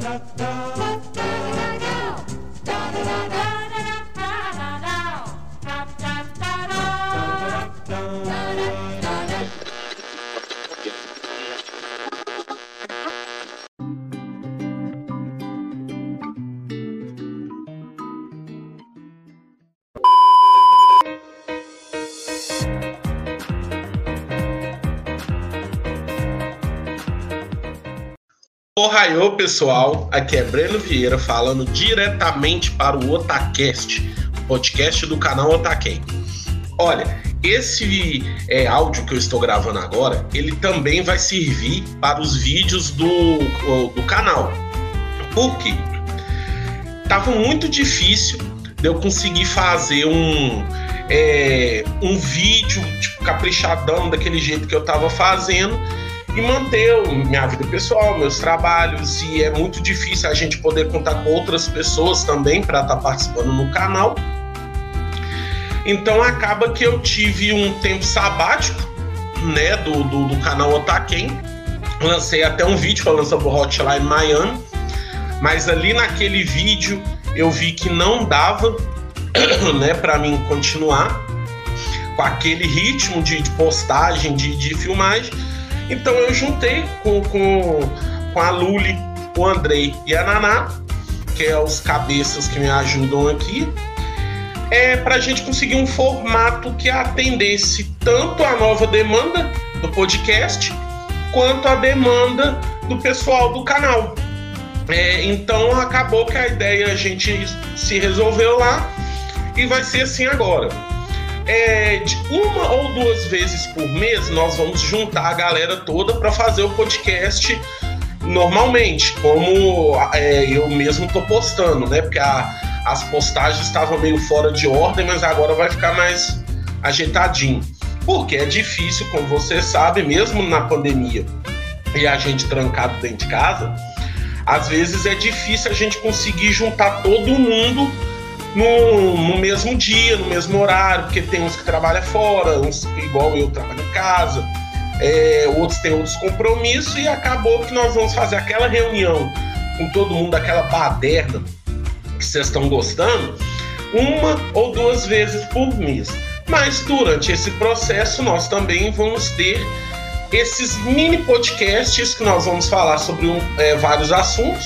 da, da. Ohio, pessoal, aqui é Breno Vieira falando diretamente para o Otacast, podcast do canal Otaken. Olha, esse é, áudio que eu estou gravando agora, ele também vai servir para os vídeos do, do canal. Por quê? Tava muito difícil de eu conseguir fazer um, é, um vídeo tipo, caprichadão daquele jeito que eu tava fazendo e manter minha vida pessoal, meus trabalhos, e é muito difícil a gente poder contar com outras pessoas também para estar tá participando no canal. Então acaba que eu tive um tempo sabático, né, do, do, do canal Otaken. Lancei até um vídeo falando sobre o Hotline Miami, mas ali naquele vídeo eu vi que não dava, né, para mim continuar com aquele ritmo de, de postagem, de, de filmagem então eu juntei com, com, com a Luli, o Andrei e a Naná, que é os cabeças que me ajudam aqui, é para a gente conseguir um formato que atendesse tanto a nova demanda do podcast quanto a demanda do pessoal do canal. É, então acabou que a ideia a gente se resolveu lá e vai ser assim agora é, de uma ou duas vezes por mês nós vamos juntar a galera toda para fazer o podcast normalmente, como é, eu mesmo tô postando, né? Porque a, as postagens estavam meio fora de ordem, mas agora vai ficar mais ajeitadinho. Porque é difícil, como você sabe, mesmo na pandemia e a gente trancado dentro de casa, às vezes é difícil a gente conseguir juntar todo mundo no, no mesmo dia, no mesmo horário, porque tem uns que trabalham fora, uns igual eu trabalho em casa, é, outros têm outros compromissos e acabou que nós vamos fazer aquela reunião com todo mundo, aquela baderna que vocês estão gostando, uma ou duas vezes por mês. Mas durante esse processo nós também vamos ter esses mini podcasts que nós vamos falar sobre um, é, vários assuntos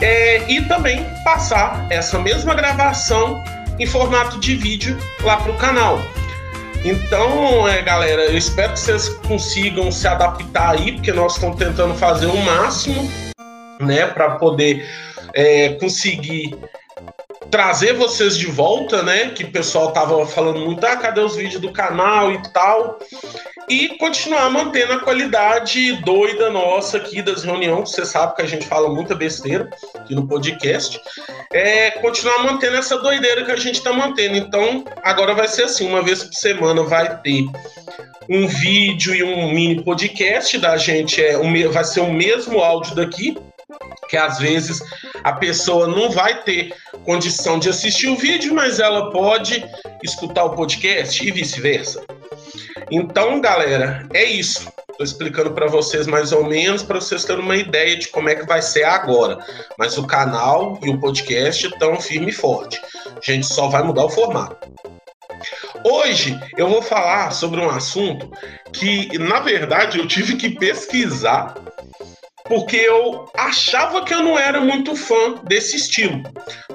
é, e também passar essa mesma gravação em formato de vídeo lá para o canal. Então, é, galera, eu espero que vocês consigam se adaptar aí, porque nós estamos tentando fazer o máximo, né, para poder é, conseguir trazer vocês de volta, né? Que o pessoal tava falando muito, ah, cadê os vídeos do canal e tal e continuar mantendo a qualidade doida nossa aqui das reuniões. Você sabe que a gente fala muita besteira aqui no podcast. É continuar mantendo essa doideira que a gente está mantendo. Então, agora vai ser assim: uma vez por semana vai ter um vídeo e um mini podcast da gente. É, um, vai ser o mesmo áudio daqui, que às vezes a pessoa não vai ter condição de assistir o vídeo, mas ela pode escutar o podcast e vice-versa. Então, galera, é isso. Estou explicando para vocês mais ou menos para vocês terem uma ideia de como é que vai ser agora. Mas o canal e o podcast estão firme e forte. A gente só vai mudar o formato. Hoje eu vou falar sobre um assunto que, na verdade, eu tive que pesquisar porque eu achava que eu não era muito fã desse estilo.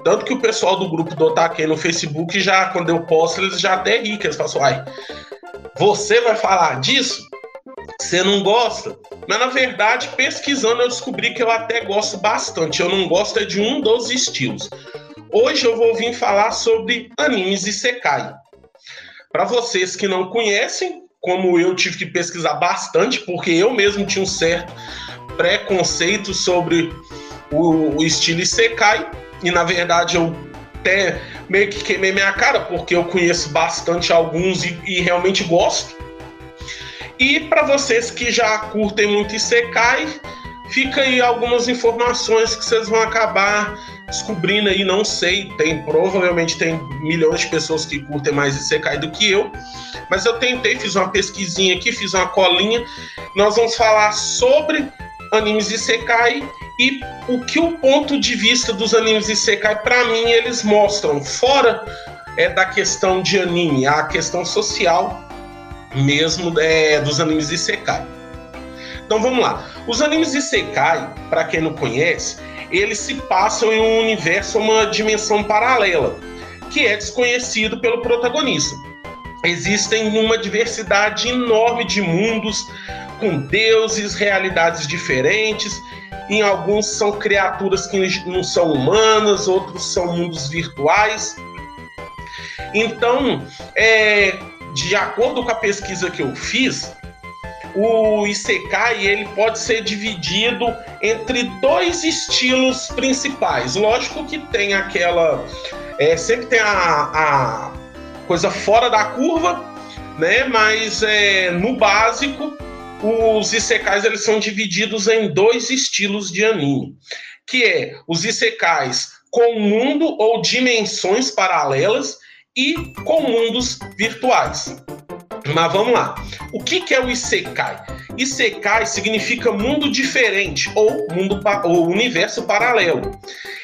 Tanto que o pessoal do grupo do Otaque no Facebook já, quando eu posto, eles já até ri, que eles falam assim, você vai falar disso? Você não gosta? Mas na verdade, pesquisando, eu descobri que eu até gosto bastante. Eu não gosto é de um dos estilos. Hoje eu vou vir falar sobre animes e Sekai. Para vocês que não conhecem, como eu tive que pesquisar bastante, porque eu mesmo tinha um certo preconceito sobre o, o estilo Isekai, e na verdade eu até meio que queimei minha cara, porque eu conheço bastante alguns e, e realmente gosto. E para vocês que já curtem muito Isekai, fica aí algumas informações que vocês vão acabar descobrindo aí, não sei, tem provavelmente tem milhões de pessoas que curtem mais Isekai do que eu, mas eu tentei, fiz uma pesquisinha aqui, fiz uma colinha. Nós vamos falar sobre animes Isekai E o que o ponto de vista dos animes Isekai, para mim, eles mostram, fora é, da questão de anime, a questão social mesmo é, dos animes Isekai. Então vamos lá. Os animes Isekai, para quem não conhece, eles se passam em um universo, uma dimensão paralela, que é desconhecido pelo protagonista. Existem uma diversidade enorme de mundos, com deuses, realidades diferentes. Em alguns são criaturas que não são humanas, outros são mundos virtuais. Então, é, de acordo com a pesquisa que eu fiz, o Isekai ele pode ser dividido entre dois estilos principais. Lógico que tem aquela. É, sempre tem a, a coisa fora da curva, né? Mas é, no básico, os Isekais eles são divididos em dois estilos de anime, que é os Isekais com mundo ou dimensões paralelas e com mundos virtuais. Mas vamos lá. O que, que é o Isekai? Isekai significa mundo diferente ou mundo ou universo paralelo.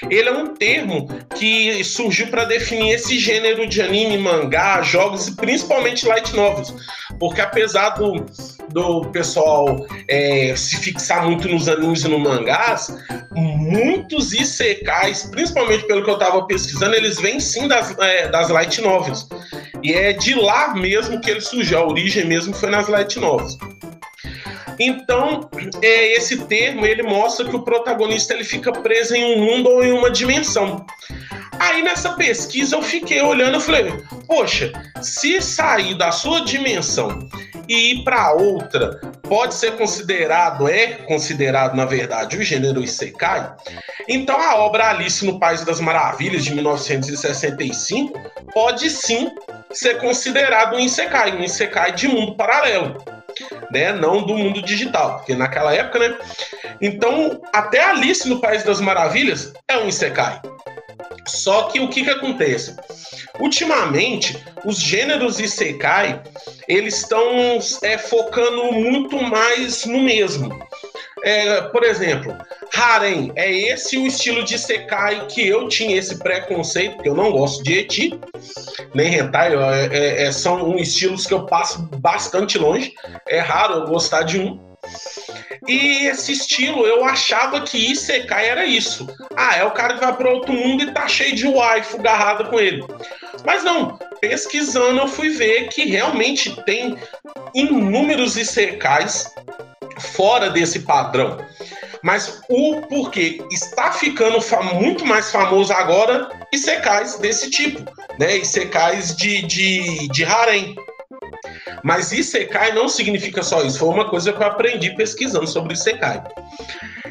Ele é um termo que surgiu para definir esse gênero de anime, mangá, jogos e principalmente light novels, porque apesar do, do pessoal é, se fixar muito nos animes e no mangás, muitos isekais, principalmente pelo que eu estava pesquisando, eles vêm sim das, é, das light novels. E é de lá mesmo que ele surgiu, a origem mesmo foi nas light novels. Então, é, esse termo ele mostra que o protagonista ele fica preso em um mundo ou em uma dimensão. Aí nessa pesquisa eu fiquei olhando e falei: poxa, se sair da sua dimensão e ir para outra, pode ser considerado, é considerado na verdade o gênero Isekai. Então a obra Alice no País das Maravilhas de 1965 pode sim ser considerado um Isekai, um Isekai de mundo paralelo né? Não do mundo digital, porque naquela época, né? Então, até Alice no País das Maravilhas é um Isekai. Só que o que que acontece? Ultimamente, os gêneros Isekai, eles estão é, focando muito mais no mesmo. É, por exemplo, Harem é esse o estilo de Sekai que eu tinha esse preconceito, porque eu não gosto de Eti, nem Hentai, é, é, é, são estilos que eu passo bastante longe. É raro eu gostar de um. E esse estilo, eu achava que Isekai era isso. Ah, é o cara que vai para outro mundo e tá cheio de waifu garrada com ele. Mas não, pesquisando eu fui ver que realmente tem inúmeros Isekais fora desse padrão. Mas o porquê está ficando muito mais famoso agora Isekais desse tipo, né? Isekais de, de, de harem. Mas Isekai não significa só isso. Foi uma coisa que eu aprendi pesquisando sobre Isekai.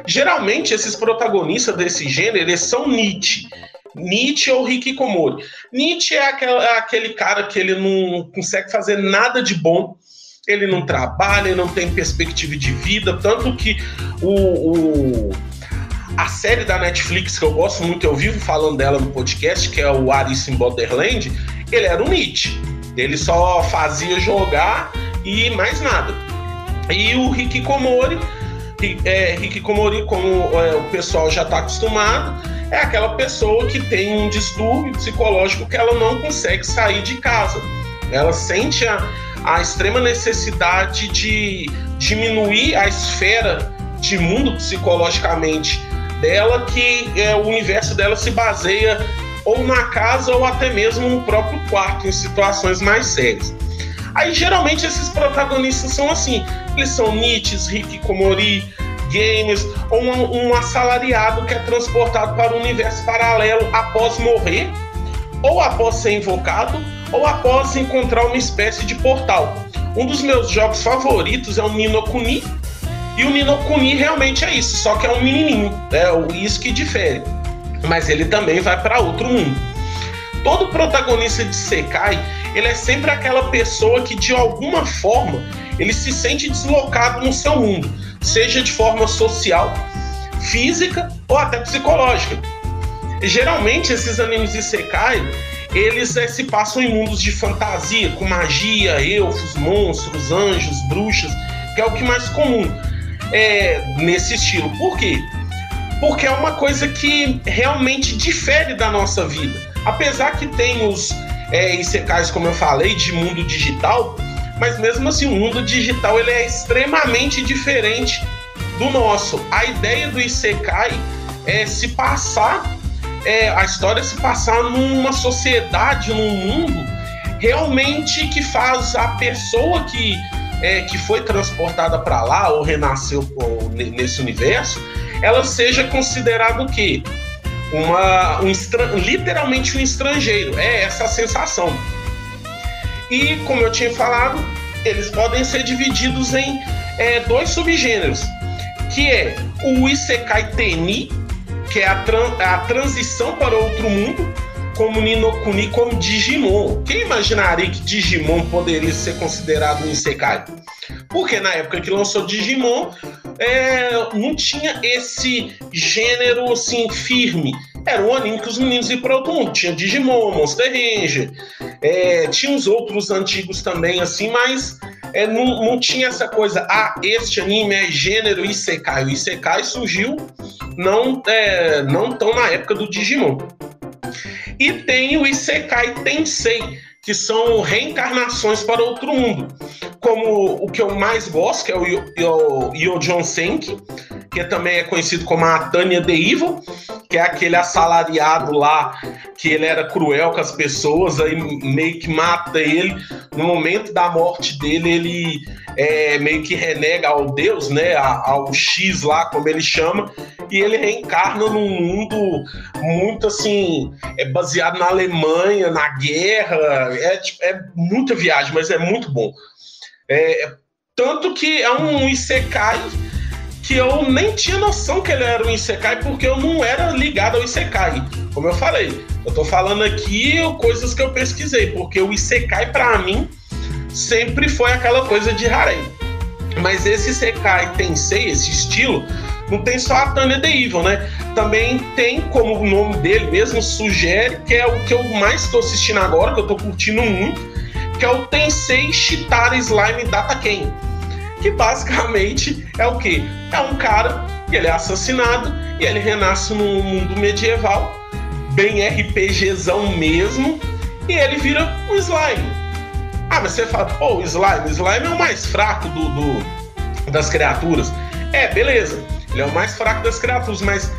Geralmente, esses protagonistas desse gênero, eles são Nietzsche. Nietzsche ou Hikikomori. Nietzsche é é aquele cara que ele não consegue fazer nada de bom ele não trabalha, ele não tem perspectiva de vida, tanto que o, o, a série da Netflix que eu gosto muito, eu vivo falando dela no podcast, que é o Alice in Borderland, ele era um Nietzsche. Ele só fazia jogar e mais nada. E o Rick Komori, é, Rick Komori, como é, o pessoal já está acostumado, é aquela pessoa que tem um distúrbio psicológico que ela não consegue sair de casa. Ela sente a, a extrema necessidade de diminuir a esfera de mundo psicologicamente dela, que é, o universo dela se baseia ou na casa ou até mesmo no próprio quarto, em situações mais sérias. Aí geralmente esses protagonistas são assim, eles são Nietzsche, Komori, gamers, ou um, um assalariado que é transportado para um universo paralelo após morrer, ou após ser invocado, ou após encontrar uma espécie de portal. Um dos meus jogos favoritos é o Nino Kuni, e o Nino Kuni realmente é isso, só que é um menininho, é isso que difere. Mas ele também vai para outro mundo. Todo protagonista de Sekai, ele é sempre aquela pessoa que de alguma forma ele se sente deslocado no seu mundo, seja de forma social, física ou até psicológica. geralmente esses animes de Sekai, eles é, se passam em mundos de fantasia, com magia, elfos, monstros, anjos, bruxas, que é o que mais comum é, nesse estilo. Por quê? porque é uma coisa que realmente difere da nossa vida. Apesar que tem os é, Isekais, como eu falei, de mundo digital, mas mesmo assim o mundo digital ele é extremamente diferente do nosso. A ideia do Isekai é se passar, é, a história se passar numa sociedade, num mundo realmente que faz a pessoa que, é, que foi transportada para lá ou renasceu nesse universo, ela seja considerada o quê? Uma, um literalmente um estrangeiro. É essa a sensação. E, como eu tinha falado, eles podem ser divididos em é, dois subgêneros, que é o Isekai Teni, que é a, tran a transição para outro mundo, como Ninokuni, como Digimon. Quem imaginaria que Digimon poderia ser considerado um Isekai? Porque na época que lançou Digimon, é, não tinha esse gênero assim firme. Era um anime que os meninos iam para outro mundo. Tinha Digimon, Monster Ranger, é, tinha os outros antigos também, assim, mas é, não, não tinha essa coisa, ah, este anime é gênero Isekai. O Isekai surgiu não, é, não tão na época do Digimon. E tem o Isekai Tensei, que são reencarnações para outro mundo. Como o que eu mais gosto, que é o Yo, Yo, John Senki, que também é conhecido como a Tânia The Evil, que é aquele assalariado lá, que ele era cruel com as pessoas, aí meio que mata ele. No momento da morte dele, ele é, meio que renega ao Deus, né? Ao X lá, como ele chama, e ele reencarna num mundo muito assim, é baseado na Alemanha, na guerra. É, tipo, é muita viagem, mas é muito bom. É, tanto que é um Isekai que eu nem tinha noção que ele era um Isekai, porque eu não era ligado ao Isekai. Como eu falei, eu tô falando aqui coisas que eu pesquisei, porque o Isekai, para mim, sempre foi aquela coisa de harem. Mas esse Isekai Tensei, esse estilo, não tem só a Tanya The Evil, né? Também tem, como o nome dele mesmo sugere, que é o que eu mais estou assistindo agora, que eu estou curtindo muito, que é o Tensei Shitara Slime Data Ken. Que basicamente é o que? É um cara que ele é assassinado e ele renasce num mundo medieval, bem RPGzão mesmo, e ele vira um slime. Ah, mas você fala, pô, o slime, slime é o mais fraco do, do das criaturas. É, beleza. Ele é o mais fraco das criaturas, mas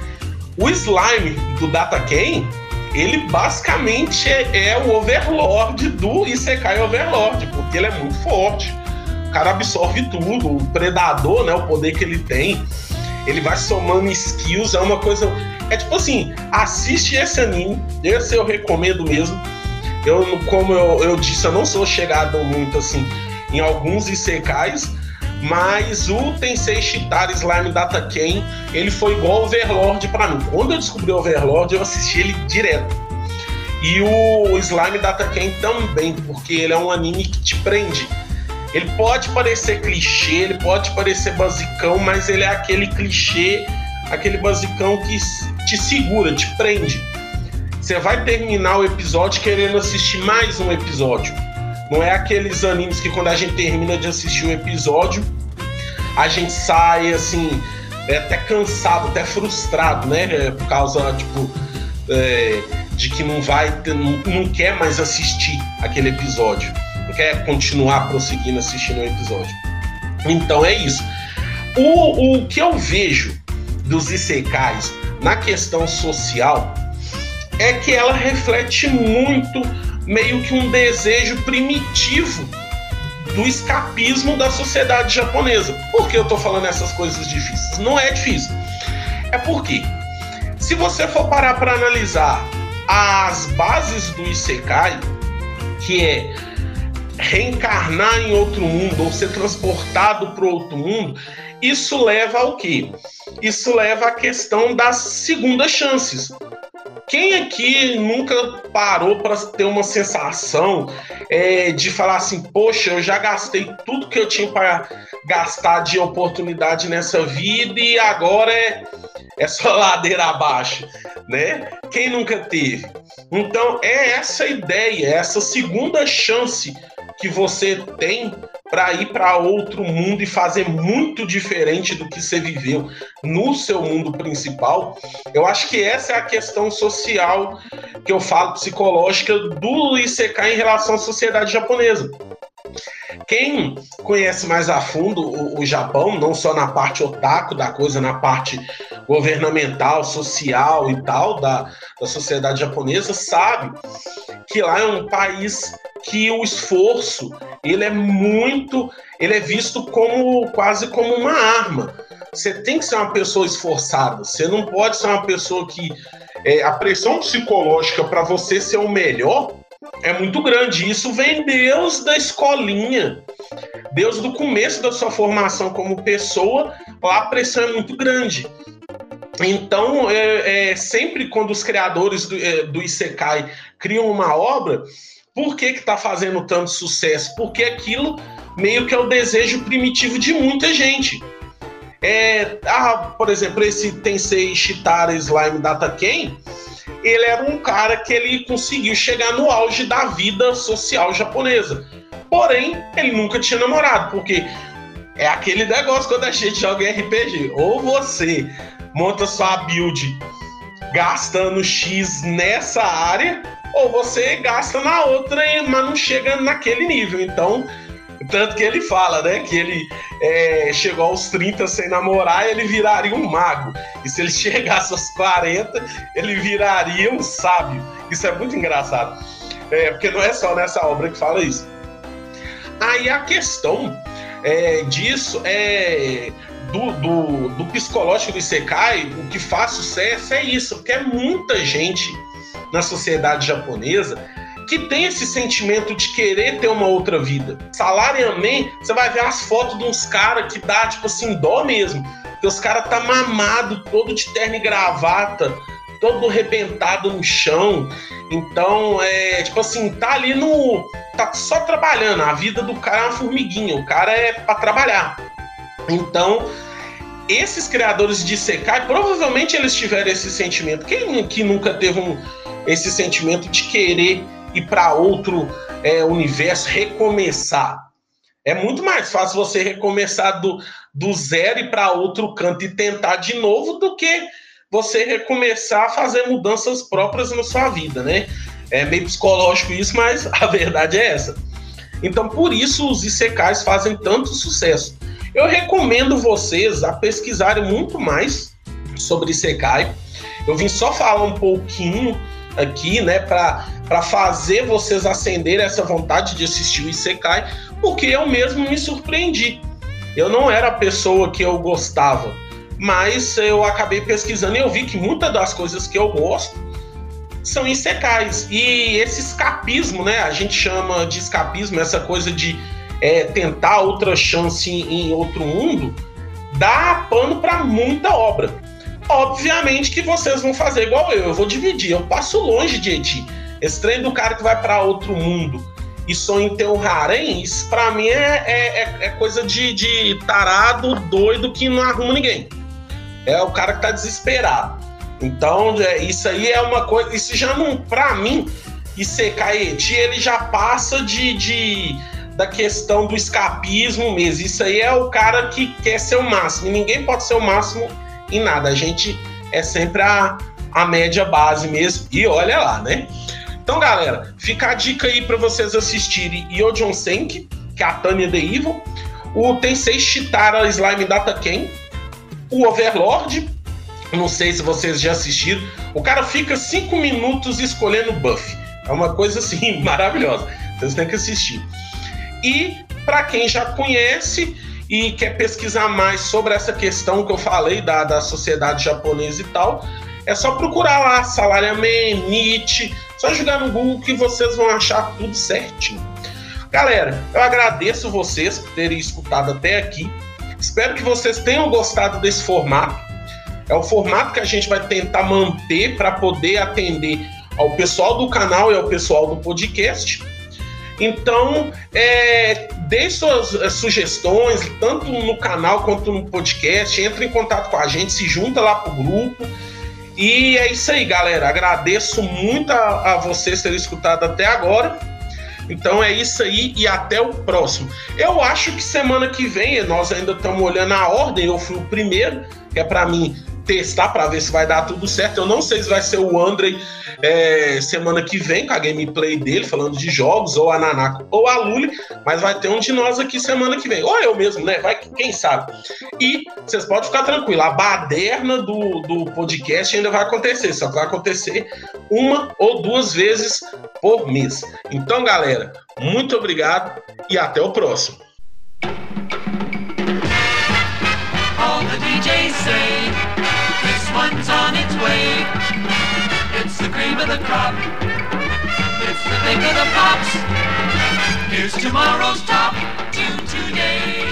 o slime do Data Ken, ele basicamente é, é, o Overlord do Isekai Overlord, porque ele é muito forte. O cara absorve tudo, o predador, né, o poder que ele tem, ele vai somando skills, é uma coisa. É tipo assim, assiste esse anime, esse eu recomendo mesmo. Eu, como eu, eu disse, eu não sou chegado muito assim em alguns Isekais, mas o Tensei Shitara Slime Data Ken, ele foi igual Overlord para mim. Quando eu descobri Overlord, eu assisti ele direto. E o Slime Data Ken também, porque ele é um anime que te prende. Ele pode parecer clichê, ele pode parecer basicão, mas ele é aquele clichê, aquele basicão que te segura, te prende. Você vai terminar o episódio querendo assistir mais um episódio. Não é aqueles animes que quando a gente termina de assistir um episódio, a gente sai assim, é até cansado, até frustrado, né? É, por causa, tipo, é, de que não vai, não, não quer mais assistir aquele episódio. Quer continuar prosseguindo assistindo o episódio. Então é isso. O, o que eu vejo dos Isekais na questão social é que ela reflete muito meio que um desejo primitivo do escapismo da sociedade japonesa. Por que eu tô falando essas coisas difíceis? Não é difícil. É porque, se você for parar para analisar as bases do Isekai, que é reencarnar em outro mundo ou ser transportado para outro mundo, isso leva ao quê? Isso leva à questão das segundas chances. Quem aqui nunca parou para ter uma sensação é, de falar assim, poxa, eu já gastei tudo que eu tinha para gastar de oportunidade nessa vida e agora é, é só ladeira abaixo, né? Quem nunca teve? Então é essa ideia, essa segunda chance que você tem para ir para outro mundo e fazer muito diferente do que você viveu no seu mundo principal, eu acho que essa é a questão social que eu falo psicológica do Isekai em relação à sociedade japonesa. Quem conhece mais a fundo o, o, Japão, não só na parte otaku da coisa, na parte governamental, social e tal da, da sociedade japonesa, sabe que lá é um país que o esforço ele é muito, ele é visto como quase como uma arma. Você tem que ser uma pessoa esforçada. Você não pode ser uma pessoa que é, a pressão psicológica para você ser o melhor é muito grande. Isso vem Deus da escolinha. Deus do começo da sua formação como pessoa, lá a pressão é muito grande. Então, é, é sempre quando os criadores do, é, do Isekai criam uma obra, por que está fazendo tanto sucesso? Porque aquilo meio que é o desejo primitivo de muita gente. É, ah, por exemplo, esse Tensei Shitara Slime Data Ken, ele era um cara que ele conseguiu chegar no auge da vida social japonesa. Porém, ele nunca tinha namorado, porque é aquele negócio quando a gente joga RPG. Ou você monta sua build gastando X nessa área, ou você gasta na outra, mas não chega naquele nível. Então, tanto que ele fala, né, que ele é, chegou aos 30 sem namorar, ele viraria um mago. E se ele chegasse aos 40, ele viraria um sábio. Isso é muito engraçado. É, porque não é só nessa obra que fala isso. Aí a questão é, disso é do, do, do psicológico do Isekai, o que faz sucesso é isso, porque é muita gente na sociedade japonesa que tem esse sentimento de querer ter uma outra vida. Salariamente, você vai ver as fotos de uns caras que dá, tipo assim, dó mesmo. Que os caras tá mamado, todo de terno e gravata, todo arrebentado no chão. Então, é tipo assim, tá ali no. tá só trabalhando. A vida do cara é uma formiguinha, o cara é para trabalhar. Então, esses criadores de Sekai, provavelmente eles tiveram esse sentimento. Quem que nunca teve um, esse sentimento de querer ir para outro é, universo, recomeçar. É muito mais fácil você recomeçar do, do zero e para outro canto e tentar de novo do que você recomeçar a fazer mudanças próprias na sua vida, né? É meio psicológico isso, mas a verdade é essa. Então, por isso os ICKs fazem tanto sucesso. Eu recomendo vocês a pesquisarem muito mais sobre Isekai. Eu vim só falar um pouquinho aqui, né, para fazer vocês acenderem essa vontade de assistir o Isekai, porque eu mesmo me surpreendi. Eu não era a pessoa que eu gostava, mas eu acabei pesquisando e eu vi que muitas das coisas que eu gosto são Isekais. E esse escapismo, né, a gente chama de escapismo, essa coisa de é, tentar outra chance em outro mundo, dá pano para muita obra. Obviamente que vocês vão fazer igual eu, eu vou dividir. Eu passo longe de Eti. Esse trem do cara que vai para outro mundo e sonha em ter um isso pra mim é, é, é, é coisa de, de, tarado, doido que não arruma ninguém. É o cara que tá desesperado. Então, é, isso aí é uma coisa. Isso já não, pra mim, Isekai Eti, ele já passa de, de da questão do escapismo mesmo. Isso aí é o cara que quer ser o máximo. E ninguém pode ser o máximo em nada. A gente é sempre a, a média base mesmo. E olha lá, né? Então, galera, fica a dica aí para vocês assistirem Yojon Senki, que é a Tanya The Evil, o Tensei Shitara Slime Data Ken, o Overlord, não sei se vocês já assistiram, o cara fica cinco minutos escolhendo buff. É uma coisa assim maravilhosa. Vocês têm que assistir. E para quem já conhece, e quer pesquisar mais sobre essa questão que eu falei da, da sociedade japonesa e tal, é só procurar lá Salariaman, Nietzsche, só jogar no Google que vocês vão achar tudo certinho. Galera, eu agradeço vocês por terem escutado até aqui. Espero que vocês tenham gostado desse formato. É o formato que a gente vai tentar manter para poder atender ao pessoal do canal e ao pessoal do podcast. Então, é, suas eh, sugestões, tanto no canal quanto no podcast. Entre em contato com a gente, se junta lá pro grupo. E é isso aí, galera. Agradeço muito a, a vocês terem escutado até agora. Então é isso aí e até o próximo. Eu acho que semana que vem, nós ainda estamos olhando a ordem, eu fui o primeiro, que é para mim testar para ver se vai dar tudo certo. Eu não sei se vai ser o Andrei é, semana que vem com a gameplay dele, falando de jogos, ou a Nanako ou a Luli, mas vai ter um de nós aqui semana que vem. Ou eu mesmo, né? Vai, quem sabe. E vocês podem ficar tranquilos, a baderna do, do podcast ainda vai acontecer, só que vai acontecer uma ou duas vezes por mês. Então, galera, muito obrigado e até o próximo. All the DJs say one's on its way. It's the cream of the crop. It's the thing of the pops. Here's tomorrow's top tune today.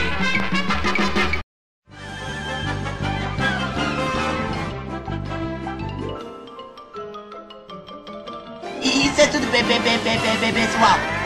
Isso é tudo bem, bem, bem, pessoal.